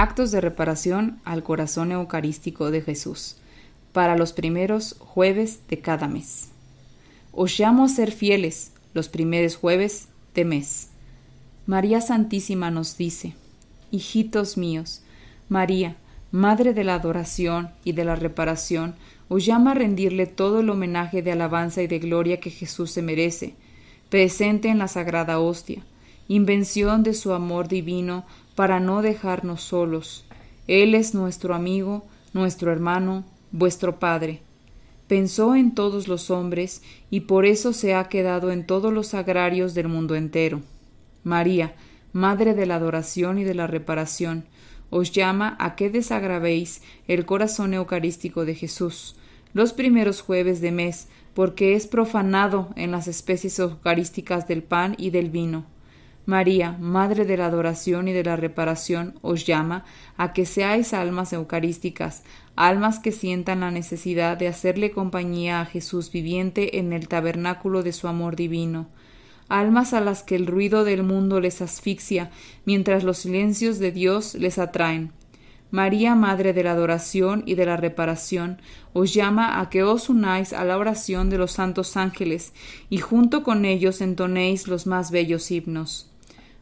Actos de reparación al corazón eucarístico de Jesús para los primeros jueves de cada mes. Os llamo a ser fieles los primeros jueves de mes. María Santísima nos dice, Hijitos míos, María, Madre de la adoración y de la reparación, os llama a rendirle todo el homenaje de alabanza y de gloria que Jesús se merece, presente en la sagrada hostia, invención de su amor divino para no dejarnos solos. Él es nuestro amigo, nuestro hermano, vuestro Padre. Pensó en todos los hombres y por eso se ha quedado en todos los agrarios del mundo entero. María, Madre de la adoración y de la reparación, os llama a que desagravéis el corazón eucarístico de Jesús los primeros jueves de mes, porque es profanado en las especies eucarísticas del pan y del vino. María, Madre de la adoración y de la reparación, os llama a que seáis almas eucarísticas, almas que sientan la necesidad de hacerle compañía a Jesús viviente en el tabernáculo de su amor divino, almas a las que el ruido del mundo les asfixia, mientras los silencios de Dios les atraen. María, Madre de la adoración y de la reparación, os llama a que os unáis a la oración de los santos ángeles y junto con ellos entonéis los más bellos himnos.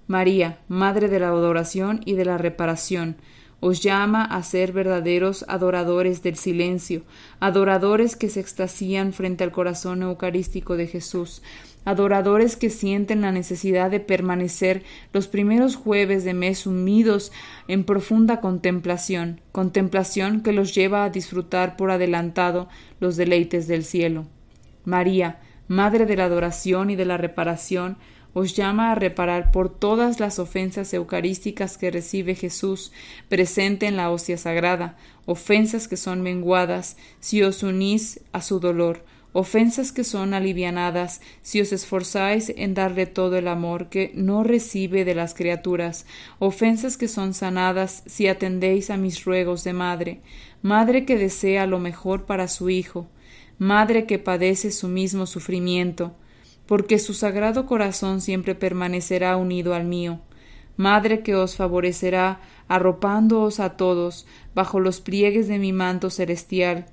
María, Madre de la adoración y de la reparación, os llama a ser verdaderos adoradores del silencio, adoradores que se extasían frente al corazón eucarístico de Jesús, adoradores que sienten la necesidad de permanecer los primeros jueves de mes unidos en profunda contemplación, contemplación que los lleva a disfrutar por adelantado los deleites del cielo. María, Madre de la adoración y de la reparación, os llama a reparar por todas las ofensas eucarísticas que recibe Jesús presente en la hostia sagrada, ofensas que son menguadas si os unís a su dolor, ofensas que son alivianadas si os esforzáis en darle todo el amor que no recibe de las criaturas, ofensas que son sanadas si atendéis a mis ruegos de madre, madre que desea lo mejor para su hijo, madre que padece su mismo sufrimiento, porque su sagrado corazón siempre permanecerá unido al mío. Madre que os favorecerá, arropándoos a todos bajo los pliegues de mi manto celestial.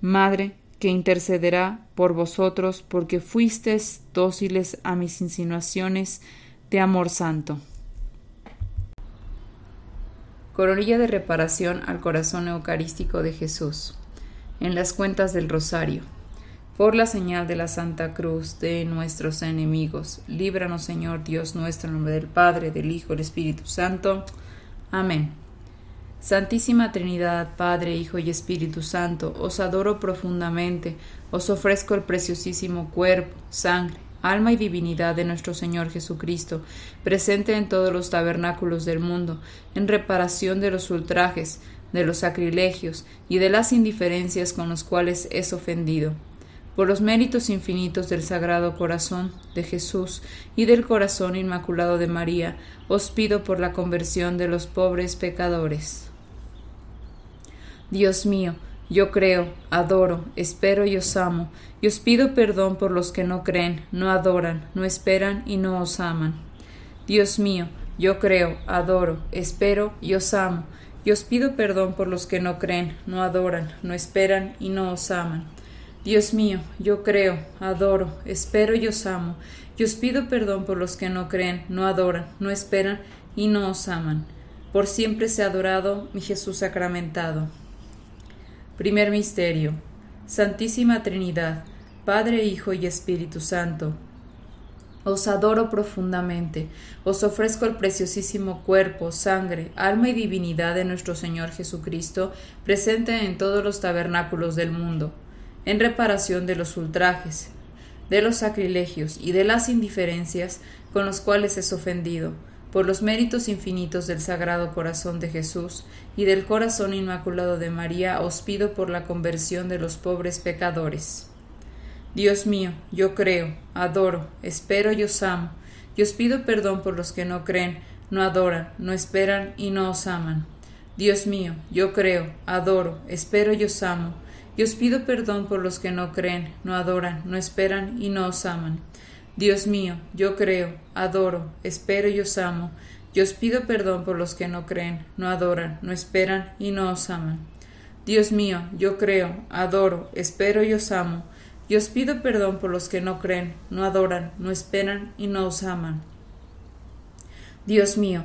Madre que intercederá por vosotros, porque fuisteis dóciles a mis insinuaciones de amor santo. Coronilla de reparación al corazón eucarístico de Jesús. En las cuentas del Rosario por la señal de la Santa Cruz de nuestros enemigos. Líbranos, Señor Dios nuestro, en nombre del Padre, del Hijo, del Espíritu Santo. Amén. Santísima Trinidad, Padre, Hijo y Espíritu Santo, os adoro profundamente, os ofrezco el preciosísimo cuerpo, sangre, alma y divinidad de nuestro Señor Jesucristo, presente en todos los tabernáculos del mundo, en reparación de los ultrajes, de los sacrilegios y de las indiferencias con los cuales es ofendido por los méritos infinitos del Sagrado Corazón de Jesús y del Corazón Inmaculado de María, os pido por la conversión de los pobres pecadores. Dios mío, yo creo, adoro, espero y os amo, y os pido perdón por los que no creen, no adoran, no esperan y no os aman. Dios mío, yo creo, adoro, espero y os amo, y os pido perdón por los que no creen, no adoran, no esperan y no os aman. Dios mío, yo creo, adoro, espero y os amo, y os pido perdón por los que no creen, no adoran, no esperan y no os aman. Por siempre sea adorado mi Jesús sacramentado. Primer Misterio. Santísima Trinidad, Padre, Hijo y Espíritu Santo. Os adoro profundamente, os ofrezco el preciosísimo cuerpo, sangre, alma y divinidad de nuestro Señor Jesucristo, presente en todos los tabernáculos del mundo en reparación de los ultrajes, de los sacrilegios y de las indiferencias con los cuales es ofendido, por los méritos infinitos del Sagrado Corazón de Jesús y del Corazón Inmaculado de María, os pido por la conversión de los pobres pecadores. Dios mío, yo creo, adoro, espero y os amo, y os pido perdón por los que no creen, no adoran, no esperan y no os aman. Dios mío, yo creo, adoro, espero y os amo, y os pido perdón por los que no creen, no adoran, no esperan y no os aman. Dios mío, yo creo, adoro, espero y os amo, y os pido perdón por los que no creen, no adoran, no esperan y no os aman. Dios mío, yo creo, adoro, espero y os amo, y os pido perdón por los que no creen, no adoran, no esperan y no os aman. Dios mío,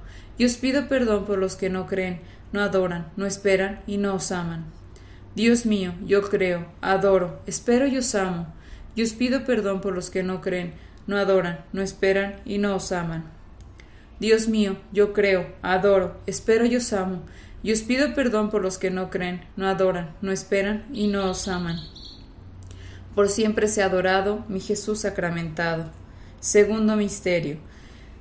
pido perdón por los que no creen, no adoran, no esperan y no os aman. Dios mío, yo creo, adoro, espero y os amo, y os pido perdón por los que no creen, no adoran, no esperan y no os aman. Dios mío, yo creo, adoro, espero y os amo, y os pido perdón por los que no creen, no adoran, no esperan y no os aman. Por siempre sea adorado mi Jesús sacramentado. Segundo misterio.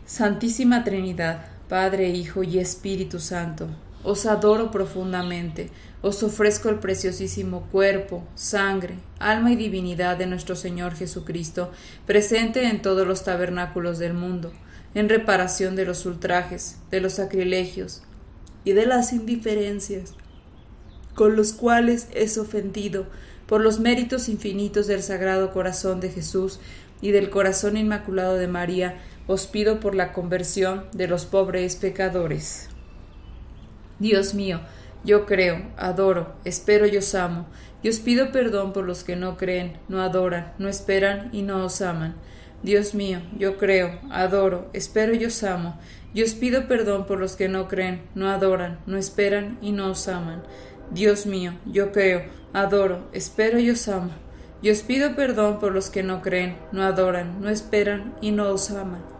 Santísima Trinidad, Padre, Hijo y Espíritu Santo, os adoro profundamente. Os ofrezco el preciosísimo cuerpo, sangre, alma y divinidad de nuestro Señor Jesucristo, presente en todos los tabernáculos del mundo, en reparación de los ultrajes, de los sacrilegios y de las indiferencias con los cuales es ofendido por los méritos infinitos del Sagrado Corazón de Jesús y del Corazón Inmaculado de María, os pido por la conversión de los pobres pecadores. Dios mío, yo creo, adoro, espero y os amo, y os pido perdón por los que no creen, no adoran, no esperan y no os aman. Dios mío, yo creo, adoro, espero y os amo, y os pido perdón por los que no creen, no adoran, no esperan y no os aman. Dios mío, yo creo, adoro, espero y os amo, y os pido perdón por los que no creen, no adoran, no esperan y no os aman.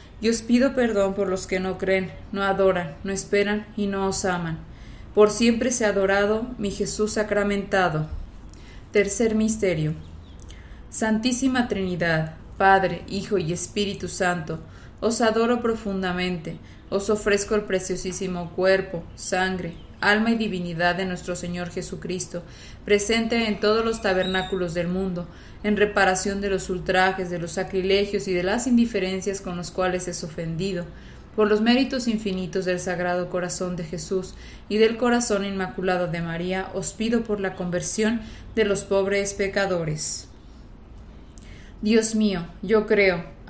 y os pido perdón por los que no creen, no adoran, no esperan y no os aman. Por siempre sea adorado mi Jesús sacramentado. Tercer misterio. Santísima Trinidad, Padre, Hijo y Espíritu Santo, os adoro profundamente, os ofrezco el preciosísimo cuerpo, sangre, alma y divinidad de nuestro Señor Jesucristo, presente en todos los tabernáculos del mundo, en reparación de los ultrajes, de los sacrilegios y de las indiferencias con los cuales es ofendido, por los méritos infinitos del Sagrado Corazón de Jesús y del Corazón Inmaculado de María, os pido por la conversión de los pobres pecadores. Dios mío, yo creo,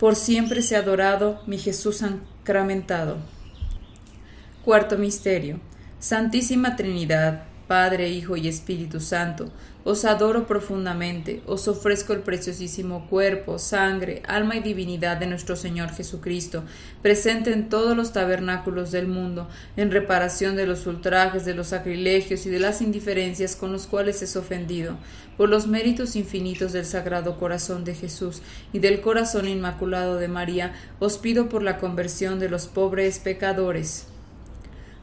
Por siempre sea adorado mi Jesús sacramentado. Cuarto Misterio. Santísima Trinidad, Padre, Hijo y Espíritu Santo, os adoro profundamente, os ofrezco el preciosísimo cuerpo, sangre, alma y divinidad de nuestro Señor Jesucristo, presente en todos los tabernáculos del mundo, en reparación de los ultrajes, de los sacrilegios y de las indiferencias con los cuales es ofendido, por los méritos infinitos del Sagrado Corazón de Jesús y del Corazón Inmaculado de María, os pido por la conversión de los pobres pecadores.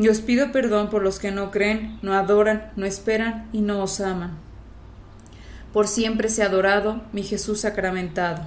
y os pido perdón por los que no creen, no adoran, no esperan y no os aman. Por siempre sea adorado mi Jesús sacramentado.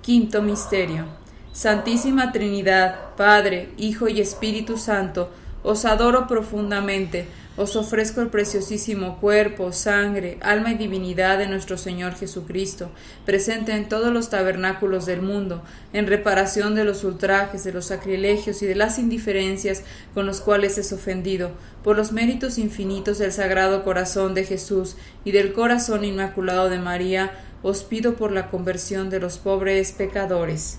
Quinto Misterio. Santísima Trinidad, Padre, Hijo y Espíritu Santo, os adoro profundamente os ofrezco el preciosísimo cuerpo, sangre, alma y divinidad de nuestro Señor Jesucristo, presente en todos los tabernáculos del mundo, en reparación de los ultrajes, de los sacrilegios y de las indiferencias con los cuales es ofendido, por los méritos infinitos del Sagrado Corazón de Jesús y del Corazón Inmaculado de María, os pido por la conversión de los pobres pecadores.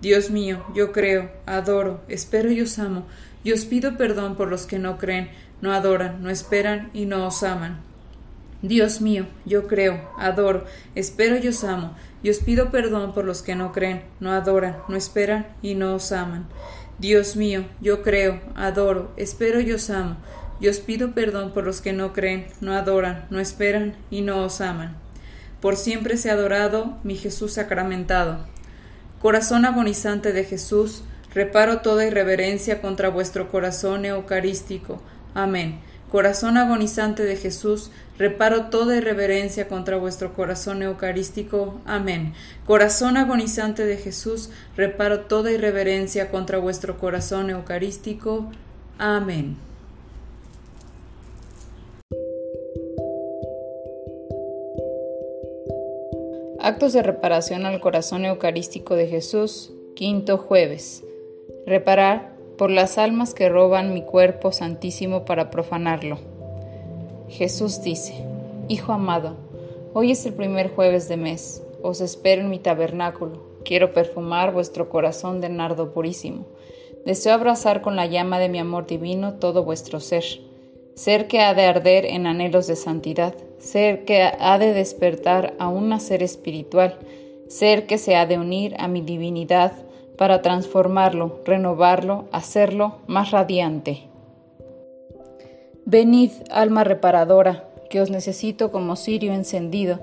Dios mío, yo creo, adoro, espero y os amo, y os pido perdón por los que no creen, no adoran, no esperan y no os aman. Dios mío, yo creo, adoro, espero y os amo, y os pido perdón por los que no creen, no adoran, no esperan y no os aman. Dios mío, yo creo, adoro, espero y os amo, y os pido perdón por los que no creen, no adoran, no esperan y no os aman. Por siempre sea adorado mi Jesús sacramentado. Corazón agonizante de Jesús, reparo toda irreverencia contra vuestro corazón eucarístico. Amén. Corazón agonizante de Jesús, reparo toda irreverencia contra vuestro corazón eucarístico. Amén. Corazón agonizante de Jesús, reparo toda irreverencia contra vuestro corazón eucarístico. Amén. Actos de reparación al corazón eucarístico de Jesús, quinto jueves. Reparar por las almas que roban mi cuerpo santísimo para profanarlo. Jesús dice, Hijo amado, hoy es el primer jueves de mes, os espero en mi tabernáculo, quiero perfumar vuestro corazón de nardo purísimo, deseo abrazar con la llama de mi amor divino todo vuestro ser, ser que ha de arder en anhelos de santidad, ser que ha de despertar a un nacer espiritual, ser que se ha de unir a mi divinidad, para transformarlo, renovarlo, hacerlo más radiante. Venid, alma reparadora, que os necesito como cirio encendido.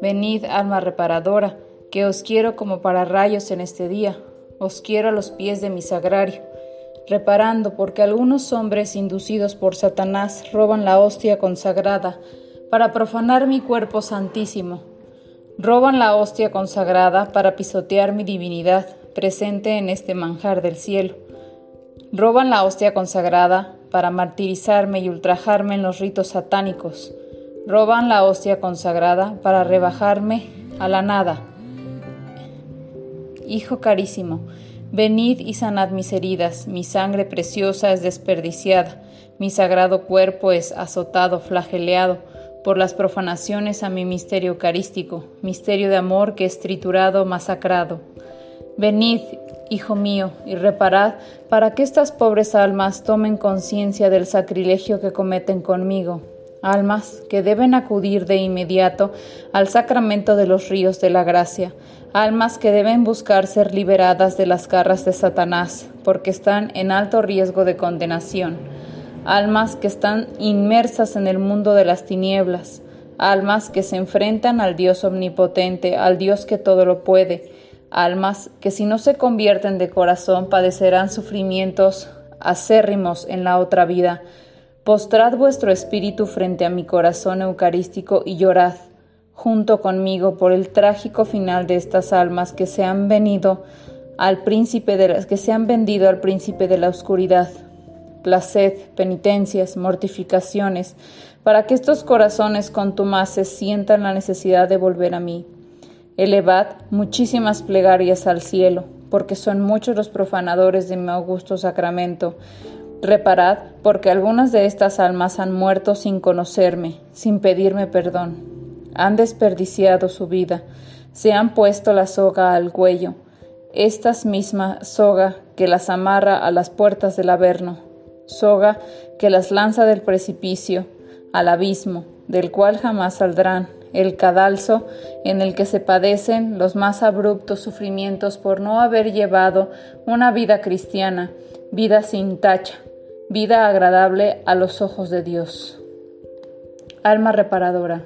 Venid, alma reparadora, que os quiero como para rayos en este día. Os quiero a los pies de mi sagrario, reparando porque algunos hombres inducidos por Satanás roban la hostia consagrada para profanar mi cuerpo santísimo. Roban la hostia consagrada para pisotear mi divinidad presente en este manjar del cielo. Roban la hostia consagrada para martirizarme y ultrajarme en los ritos satánicos. Roban la hostia consagrada para rebajarme a la nada. Hijo carísimo, venid y sanad mis heridas, mi sangre preciosa es desperdiciada, mi sagrado cuerpo es azotado, flageleado por las profanaciones a mi misterio eucarístico, misterio de amor que es triturado, masacrado. Venid, hijo mío, y reparad para que estas pobres almas tomen conciencia del sacrilegio que cometen conmigo, almas que deben acudir de inmediato al sacramento de los ríos de la gracia, almas que deben buscar ser liberadas de las garras de Satanás, porque están en alto riesgo de condenación, almas que están inmersas en el mundo de las tinieblas, almas que se enfrentan al Dios omnipotente, al Dios que todo lo puede, almas que si no se convierten de corazón padecerán sufrimientos acérrimos en la otra vida. Postrad vuestro espíritu frente a mi corazón eucarístico y llorad junto conmigo por el trágico final de estas almas que se han venido al príncipe de las que se han vendido al príncipe de la oscuridad. Placed, penitencias, mortificaciones, para que estos corazones contumaces sientan la necesidad de volver a mí. Elevad muchísimas plegarias al cielo, porque son muchos los profanadores de mi augusto sacramento. Reparad, porque algunas de estas almas han muerto sin conocerme, sin pedirme perdón. Han desperdiciado su vida, se han puesto la soga al cuello, esta misma soga que las amarra a las puertas del Averno, soga que las lanza del precipicio al abismo, del cual jamás saldrán. El cadalso en el que se padecen los más abruptos sufrimientos por no haber llevado una vida cristiana, vida sin tacha, vida agradable a los ojos de Dios. Alma reparadora.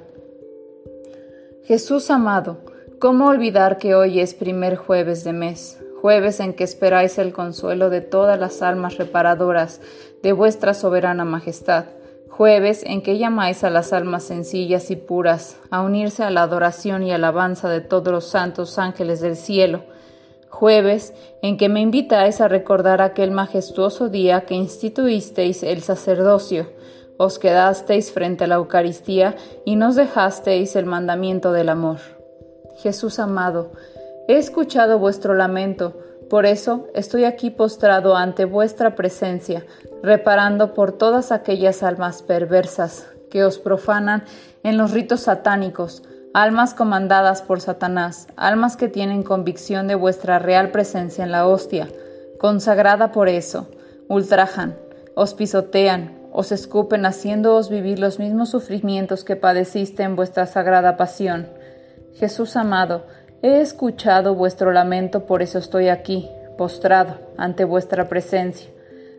Jesús amado, ¿cómo olvidar que hoy es primer jueves de mes, jueves en que esperáis el consuelo de todas las almas reparadoras de vuestra soberana majestad? jueves en que llamáis a las almas sencillas y puras a unirse a la adoración y alabanza de todos los santos ángeles del cielo, jueves en que me invitáis a recordar aquel majestuoso día que instituisteis el sacerdocio, os quedasteis frente a la Eucaristía y nos dejasteis el mandamiento del amor. Jesús amado, he escuchado vuestro lamento, por eso estoy aquí postrado ante vuestra presencia, reparando por todas aquellas almas perversas que os profanan en los ritos satánicos, almas comandadas por Satanás, almas que tienen convicción de vuestra real presencia en la hostia, consagrada por eso, ultrajan, os pisotean, os escupen haciéndoos vivir los mismos sufrimientos que padeciste en vuestra sagrada pasión. Jesús amado, He escuchado vuestro lamento, por eso estoy aquí, postrado ante vuestra presencia,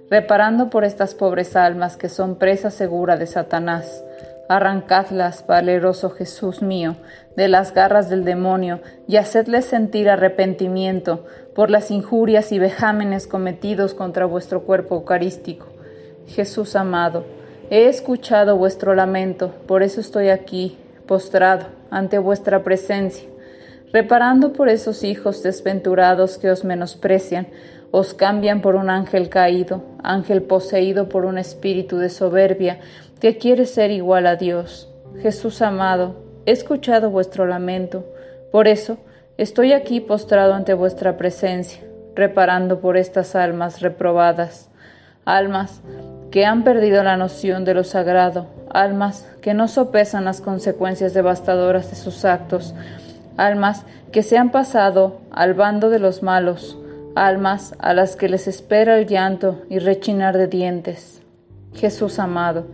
reparando por estas pobres almas que son presa segura de Satanás. Arrancadlas, valeroso Jesús mío, de las garras del demonio y hacedles sentir arrepentimiento por las injurias y vejámenes cometidos contra vuestro cuerpo eucarístico. Jesús amado, He escuchado vuestro lamento, por eso estoy aquí, postrado, ante vuestra presencia, reparando por esos hijos desventurados que os menosprecian, os cambian por un ángel caído, ángel poseído por un espíritu de soberbia, que quiere ser igual a Dios. Jesús amado, he escuchado vuestro lamento, por eso estoy aquí postrado ante vuestra presencia, reparando por estas almas reprobadas, almas que han perdido la noción de lo sagrado, almas que no sopesan las consecuencias devastadoras de sus actos, almas que se han pasado al bando de los malos, almas a las que les espera el llanto y rechinar de dientes. Jesús amado,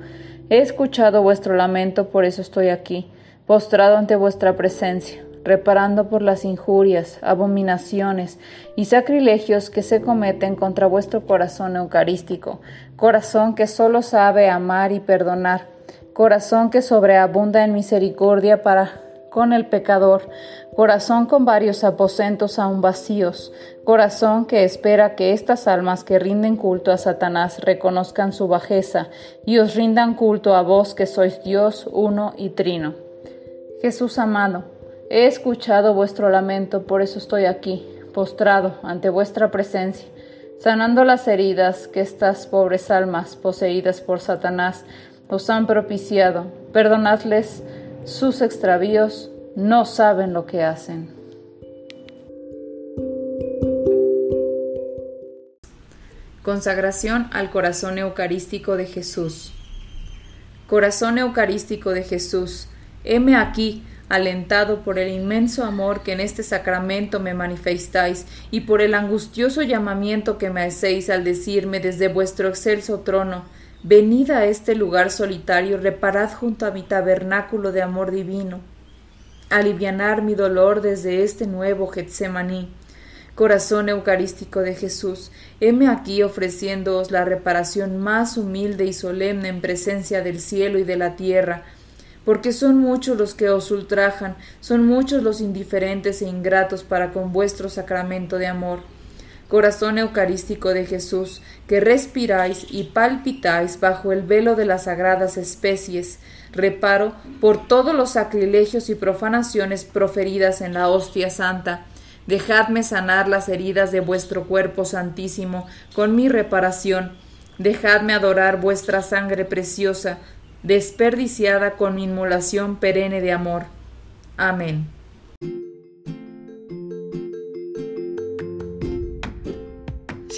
he escuchado vuestro lamento, por eso estoy aquí, postrado ante vuestra presencia reparando por las injurias, abominaciones y sacrilegios que se cometen contra vuestro corazón eucarístico, corazón que solo sabe amar y perdonar, corazón que sobreabunda en misericordia para con el pecador, corazón con varios aposentos aún vacíos, corazón que espera que estas almas que rinden culto a Satanás reconozcan su bajeza y os rindan culto a vos que sois Dios uno y trino. Jesús amado, He escuchado vuestro lamento, por eso estoy aquí, postrado ante vuestra presencia, sanando las heridas que estas pobres almas poseídas por Satanás os han propiciado. Perdonadles sus extravíos, no saben lo que hacen. Consagración al corazón eucarístico de Jesús. Corazón eucarístico de Jesús, heme aquí, alentado por el inmenso amor que en este sacramento me manifestáis y por el angustioso llamamiento que me hacéis al decirme desde vuestro excelso trono, venid a este lugar solitario, reparad junto a mi tabernáculo de amor divino, alivianar mi dolor desde este nuevo Getsemaní. Corazón eucarístico de Jesús, heme aquí ofreciéndoos la reparación más humilde y solemne en presencia del cielo y de la tierra, porque son muchos los que os ultrajan, son muchos los indiferentes e ingratos para con vuestro sacramento de amor. Corazón eucarístico de Jesús, que respiráis y palpitáis bajo el velo de las sagradas especies, reparo por todos los sacrilegios y profanaciones proferidas en la hostia santa. Dejadme sanar las heridas de vuestro cuerpo santísimo con mi reparación. Dejadme adorar vuestra sangre preciosa, desperdiciada con inmolación perenne de amor. Amén.